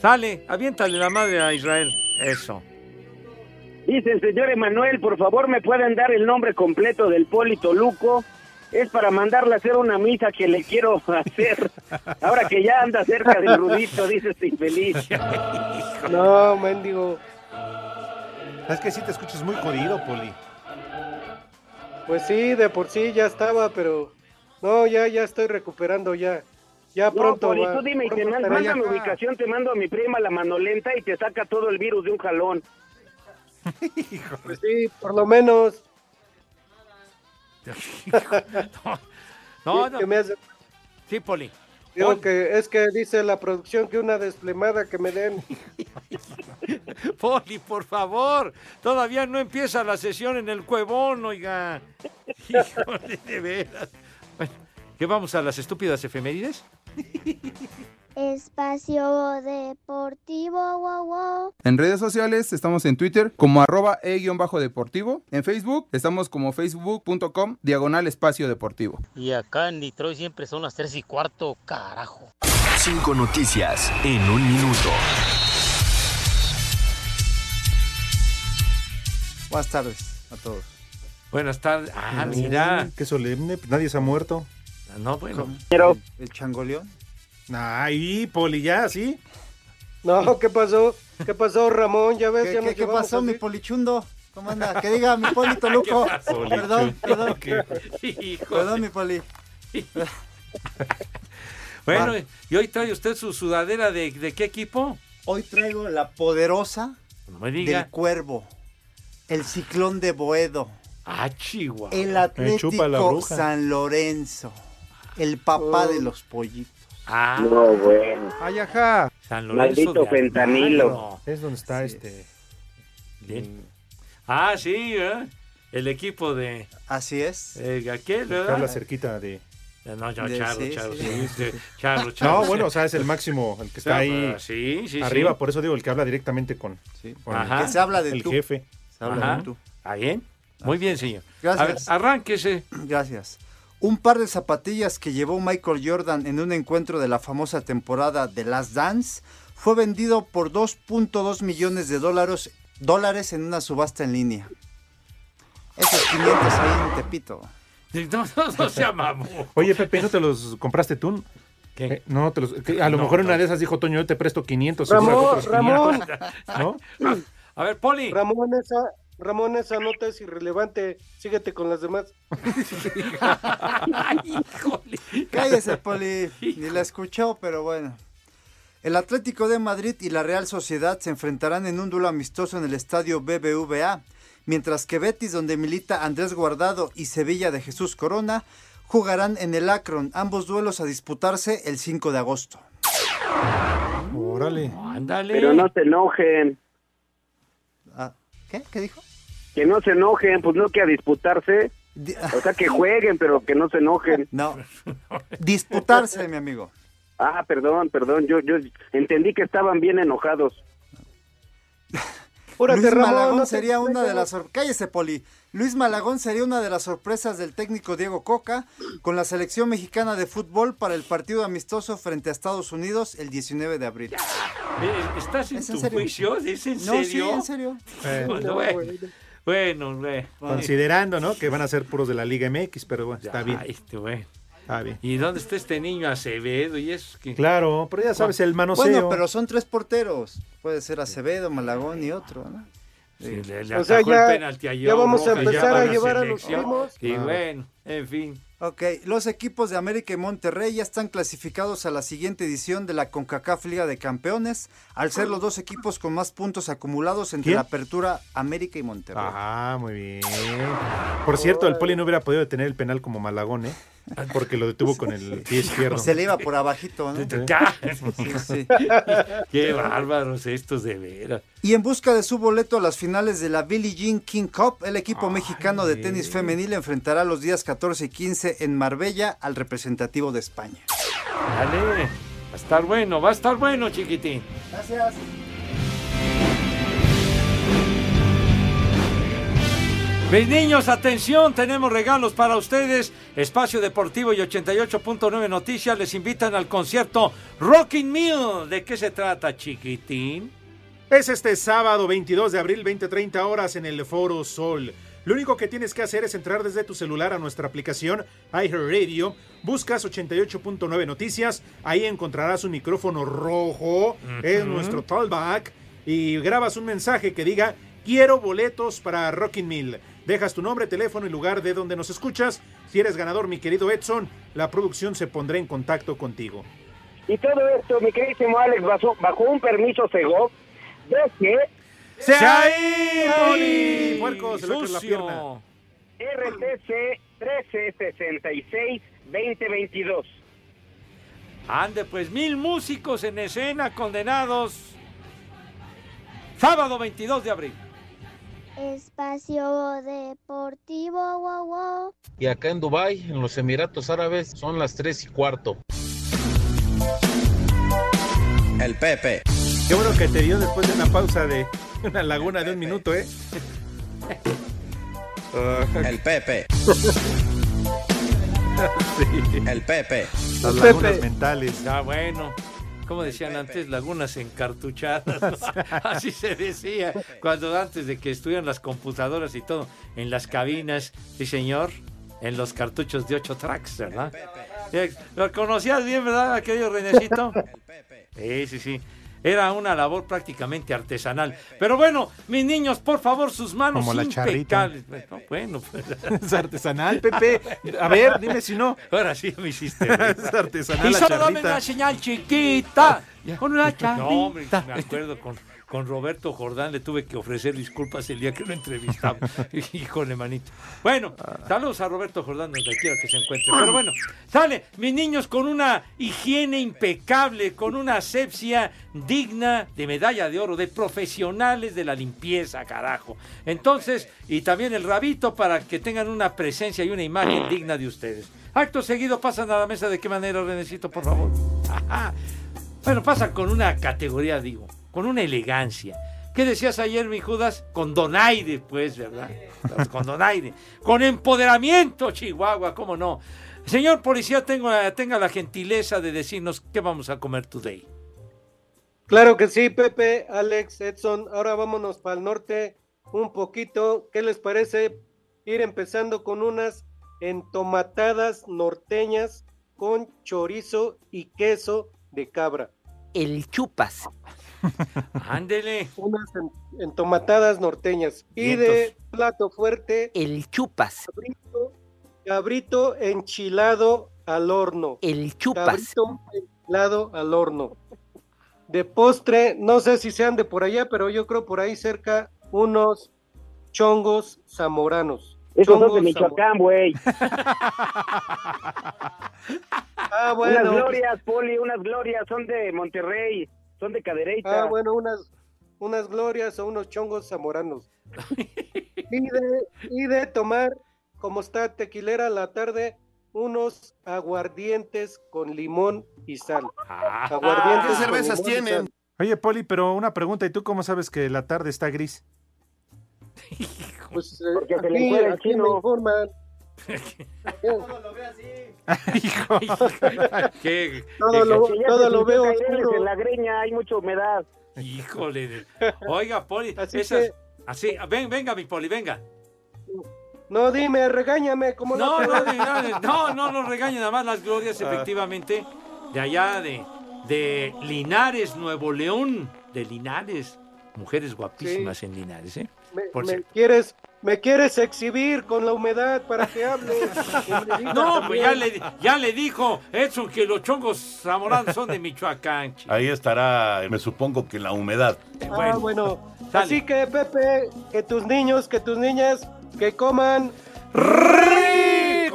Sale, aviéntale la madre a Israel. Eso. Dice el señor Emanuel, por favor, ¿me pueden dar el nombre completo del Polito Luco? Es para mandarle a hacer una misa que le quiero hacer. Ahora que ya anda cerca del Rudito, dice este infeliz. No, mendigo. Es que sí te escuchas muy jodido, Poli. Pues sí, de por sí ya estaba, pero no, ya, ya estoy recuperando ya. Ya No, pronto. Poli, va- tú dime y te pronto man- estaré manda mi ubicación, te mando a mi prima la manolenta y te saca todo el virus de un jalón. Pues sí, por lo menos. No, no. que me hace- Sí, Poli. Digo que es que dice la producción que una desplemada que me den. Poli, por favor. Todavía no empieza la sesión en el cuevón, oiga. Híjole, de veras. Bueno, ¿qué vamos a las estúpidas efemérides? Espacio Deportivo, wow, wow. En redes sociales estamos en Twitter como arroba e-deportivo. En Facebook estamos como facebook.com diagonal espacio deportivo. Y acá en Detroit siempre son las 3 y cuarto, carajo. Cinco noticias en un minuto. Buenas tardes a todos. Buenas tardes. Ah, mira. Qué solemne, nadie se ha muerto. No, bueno. ¿El, el changoleón? Ay, Poli, ya, ¿sí? No, ¿qué pasó? ¿Qué pasó, Ramón? Ya ves, ¿Qué, ya qué- qué pasó, así. mi polichundo? ¿Cómo anda? Que diga mi polito Luco. pasó, perdón, perdón. Perdón, mi poli. Bueno, y hoy trae usted su sudadera de, de qué equipo? Hoy traigo la poderosa No me diga. del cuervo. El ciclón de Boedo. Ah, Chihuahua. El Me chupa la Atlético bruja. San Lorenzo. El papá de los pollitos. Ah, No, bueno. Ay, ajá. San Maldito de fentanilo. Es donde está este. Bien. Ah, sí, ¿eh? El equipo de Así es. eh, aquel, Que habla ¿verdad? cerquita de. No, no, De- Charlo, sí, Charlo, sí. sí, sí, Charlo, Charlo. No, bueno, o sea, es el máximo, el que está ahí Ah, Sí, sí, arriba, sí. por eso digo, el que habla directamente con, con Ajá. Que se habla de el tú. jefe. Se habla tú. ¿Está bien? Muy bien, señor. Gracias. A ver, arránquese. Gracias. Un par de zapatillas que llevó Michael Jordan en un encuentro de la famosa temporada de Last Dance fue vendido por 2.2 millones de dólares, dólares en una subasta en línea. Esos 500 ahí en Tepito. No, no, no se amamos. Oye, Pepe, ¿no te los compraste tú? ¿Qué? Eh, No, te los, que a lo No, mejor en no. una de esas dijo Toño, yo te presto 500. y Ramón, sacó otros Ramón. 500, ¿No? A ver, Poli. Ramón, esa, Ramón, esa nota es irrelevante. Síguete con las demás. Ay, híjole. Cállese, Poli. Ni la escuchó, pero bueno. El Atlético de Madrid y la Real Sociedad se enfrentarán en un duelo amistoso en el estadio BBVA, mientras que Betis, donde milita Andrés Guardado, y Sevilla de Jesús Corona jugarán en el Akron, ambos duelos a disputarse el 5 de agosto. Órale. Ándale. Pero no se enojen. ¿Qué? ¿Qué dijo? Que no se enojen, pues no que a disputarse. Di- O sea, que jueguen, pero que no se enojen. No, disputarse, mi amigo. Ah, perdón, perdón. Yo, yo entendí que estaban bien enojados. Luis Ramón, Malagón no sería una de las sor- cállese Poli. Luis Malagón sería una de las sorpresas del técnico Diego Coca con la selección mexicana de fútbol para el partido amistoso frente a Estados Unidos el 19 de abril. Eh, ¿Estás en ¿Es en tu serio? juicio? ¿Es en No, sí, serio? en serio. Eh, Bueno, bueno, bueno, güey. considerando, ¿no? Que van a ser puros de la Liga MX, pero bueno, está bien. Ay, este bien. ¿Y dónde está este niño Acevedo? Y eso que... Claro, pero ya sabes, el manoseo. Bueno, pero son tres porteros. Puede ser Acevedo, Malagón y otro, ¿no? Sí, le, le O sea, ya- el penalti a ya vamos a empezar a llevar a los primos. Y Ah. bueno, en fin. Ok, los equipos de América y Monterrey ya están clasificados a la siguiente edición de la CONCACAF Liga de Campeones, al ser los dos equipos con más puntos acumulados entre ¿Quién? la apertura América y Monterrey. Ah, muy bien. Por cierto, el Poli no hubiera podido detener el penal como Malagón, ¿eh? Porque lo detuvo con el pie izquierdo. Se le iba por abajito, ¿no? Ya. Sí, sí. Qué bárbaros estos de veras. Y en busca de su boleto a las finales de la Billie Jean King Cup, el equipo mexicano de tenis femenil enfrentará los días 14 y 15 en Marbella al representativo de España. Dale. Va a estar bueno, va a estar bueno, chiquitín. Gracias. Mis niños, atención, tenemos regalos para ustedes. Espacio Deportivo y 88.9 Noticias les invitan al concierto Rocking Mill. ¿De qué se trata, chiquitín? Es este sábado 22 de abril, 20-30 horas en el Foro Sol. Lo único que tienes que hacer es entrar desde tu celular a nuestra aplicación iHeartRadio, buscas 88.9 Noticias, ahí encontrarás un micrófono rojo, es Ujú. nuestro callback, y grabas un mensaje que diga, quiero boletos para Rocking Mill. Dejas tu nombre, teléfono y lugar de donde nos escuchas. Si eres ganador, mi querido Edson, la producción se pondrá en contacto contigo. Y todo esto, mi queridísimo Alex, bajo, bajo un permiso Segov, de que ¡Se ha ido! Poli! Puerco, se le la pierna. RTC 1366-2022. Ande, pues mil músicos en escena condenados. Sábado 22 de abril. Espacio Deportivo, wow, wow. Y acá en Dubai, en los Emiratos Árabes, son las 3 y cuarto. El Pepe. Qué bueno que te dio después de una pausa de una laguna de un minuto, ¿eh? El Pepe. El Pepe. Las lagunas mentales. Ya bueno. Como decían antes, lagunas encartuchadas. ¿no? Así se decía. Cuando antes de que estuvieran las computadoras y todo, en las cabinas, sí señor, en los cartuchos de 8 tracks, ¿verdad? Ya, ¿Lo conocías bien, verdad, querido Renecito? Sí, sí, sí. Era una labor prácticamente artesanal. Pero bueno, mis niños, por favor, sus manos Como la charrita. impecables. Bueno, bueno, pues. Es artesanal, Pepe. A ver, dime si no. Ahora sí me hiciste. Es artesanal Y la solo dame una señal chiquita. Con una No, charrita. hombre, me acuerdo con con Roberto Jordán le tuve que ofrecer disculpas el día que lo entrevistaba. Híjole, manito. Bueno, saludos a Roberto Jordán donde quiera que se encuentre. Pero bueno, sale, mis niños con una higiene impecable, con una asepsia digna de medalla de oro, de profesionales de la limpieza, carajo. Entonces, y también el rabito para que tengan una presencia y una imagen digna de ustedes. Acto seguido pasan a la mesa de qué manera, Renecito, por favor. Ajá. Bueno, pasan con una categoría, digo, con una elegancia. ¿Qué decías ayer, mi Judas? Con donaire, pues, ¿verdad? Con donaire. Con empoderamiento, Chihuahua, ¿cómo no? Señor policía, tengo, tenga la gentileza de decirnos qué vamos a comer today. Claro que sí, Pepe, Alex, Edson. Ahora vámonos para el norte un poquito. ¿Qué les parece ir empezando con unas entomatadas norteñas con chorizo y queso de cabra? El chupas. Ándele. Unas en- entomatadas norteñas. Y de plato fuerte. El chupas. Cabrito, cabrito enchilado al horno. El chupas. Cabrito enchilado al horno. De postre, no sé si sean de por allá, pero yo creo por ahí cerca unos chongos zamoranos. Esos son de Michoacán, güey. Ah, bueno. Unas glorias, Poli, unas glorias, son de Monterrey, son de Cadereyta. Ah, bueno, unas, unas glorias o unos chongos zamoranos. y, de, y de tomar, como está tequilera la tarde, unos aguardientes con limón y sal. Aguardientes ¿Qué cervezas tienen? Oye, Poli, pero una pregunta, ¿y tú cómo sabes que la tarde está gris? Pues, eh, Porque se le aquí, encuera el aquí me chino. informan. Hijo. ¿Qué? Todo lo, todo lo veo oscuro. En la greña hay mucha humedad. Híjole. Oiga, Poli, Así esas- que- así, ven, venga, mi Poli, venga. No, dime, regáñame, como No, te- no, no, no, no nos regañen nada más las glorias, Ah. efectivamente, de allá de, de Linares, Nuevo León, de Linares. Mujeres guapísimas en Linares, ¿eh? Me, Por me cierto. quieres, me quieres exhibir con la humedad para que hable. No, pues ya le, ya le dijo Edson que los chongos zamoranos son de Michoacán. chico. Ahí estará, me supongo que la humedad. Ah, bueno. Así que, Pepe, que tus niños, que tus niñas, que coman ¡Rico!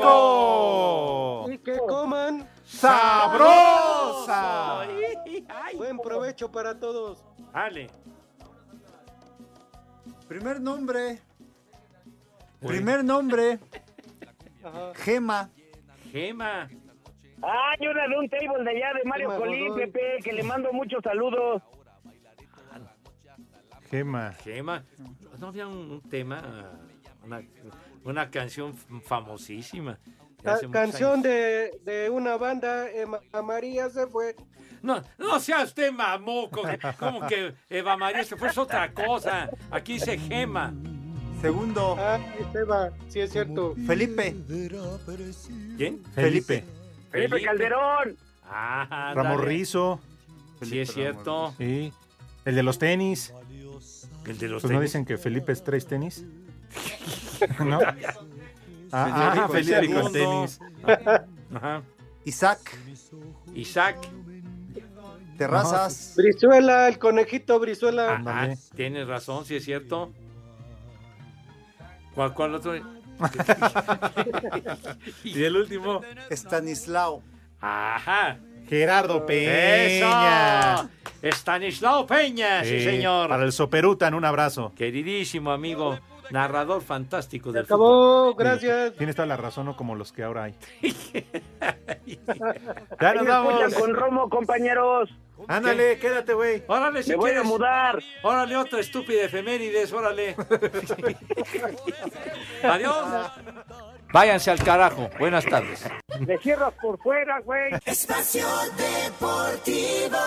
y que coman ¡Sabrosa! Buen provecho para todos. Dale. Primer nombre. Güey. Primer nombre. Gema. Gema. Ah, y una de un table de allá de Mario Gema Colín, Godoy. Pepe, que le mando muchos saludos. Gema. Gema. ¿No había un, un tema, una, una canción famosísima? de canción de, de una banda, Ema- María se fue. No, no sea usted mamoco. Como que Eva María se fue es otra cosa. Aquí dice Gema. Segundo. Ah, Esteban, sí es cierto. Felipe. ¿Quién? Felipe. Felipe Calderón. Ah, Ramos dale. Rizo. Sí, es cierto. Sí. El de los tenis. El de los Pues no tenis. dicen que Felipe es tres tenis. ¿No? Ah, ah, el Federico el segundo. tenis. Ajá. Isaac. Isaac. Terrazas. Brizuela, el conejito Brizuela. Ajá, tienes razón, sí es cierto. ¿Cuál, cuál otro? y el último. Estanislao. Ajá. Gerardo Peña. ¡Eso! Estanislao Peña, sí, Sí, señor. Para el Soperutan, un abrazo. Queridísimo amigo, narrador fantástico del Acabó, gracias. Tienes toda la razón, no como los que ahora hay. Ya nos vamos. con Romo, compañeros. Ándale, quédate, güey. Órale, si Me voy a mudar. Órale, otra estúpida efemérides, órale. Adiós. Váyanse al carajo. Buenas tardes. Me cierras por fuera, güey. Espacio Deportivo.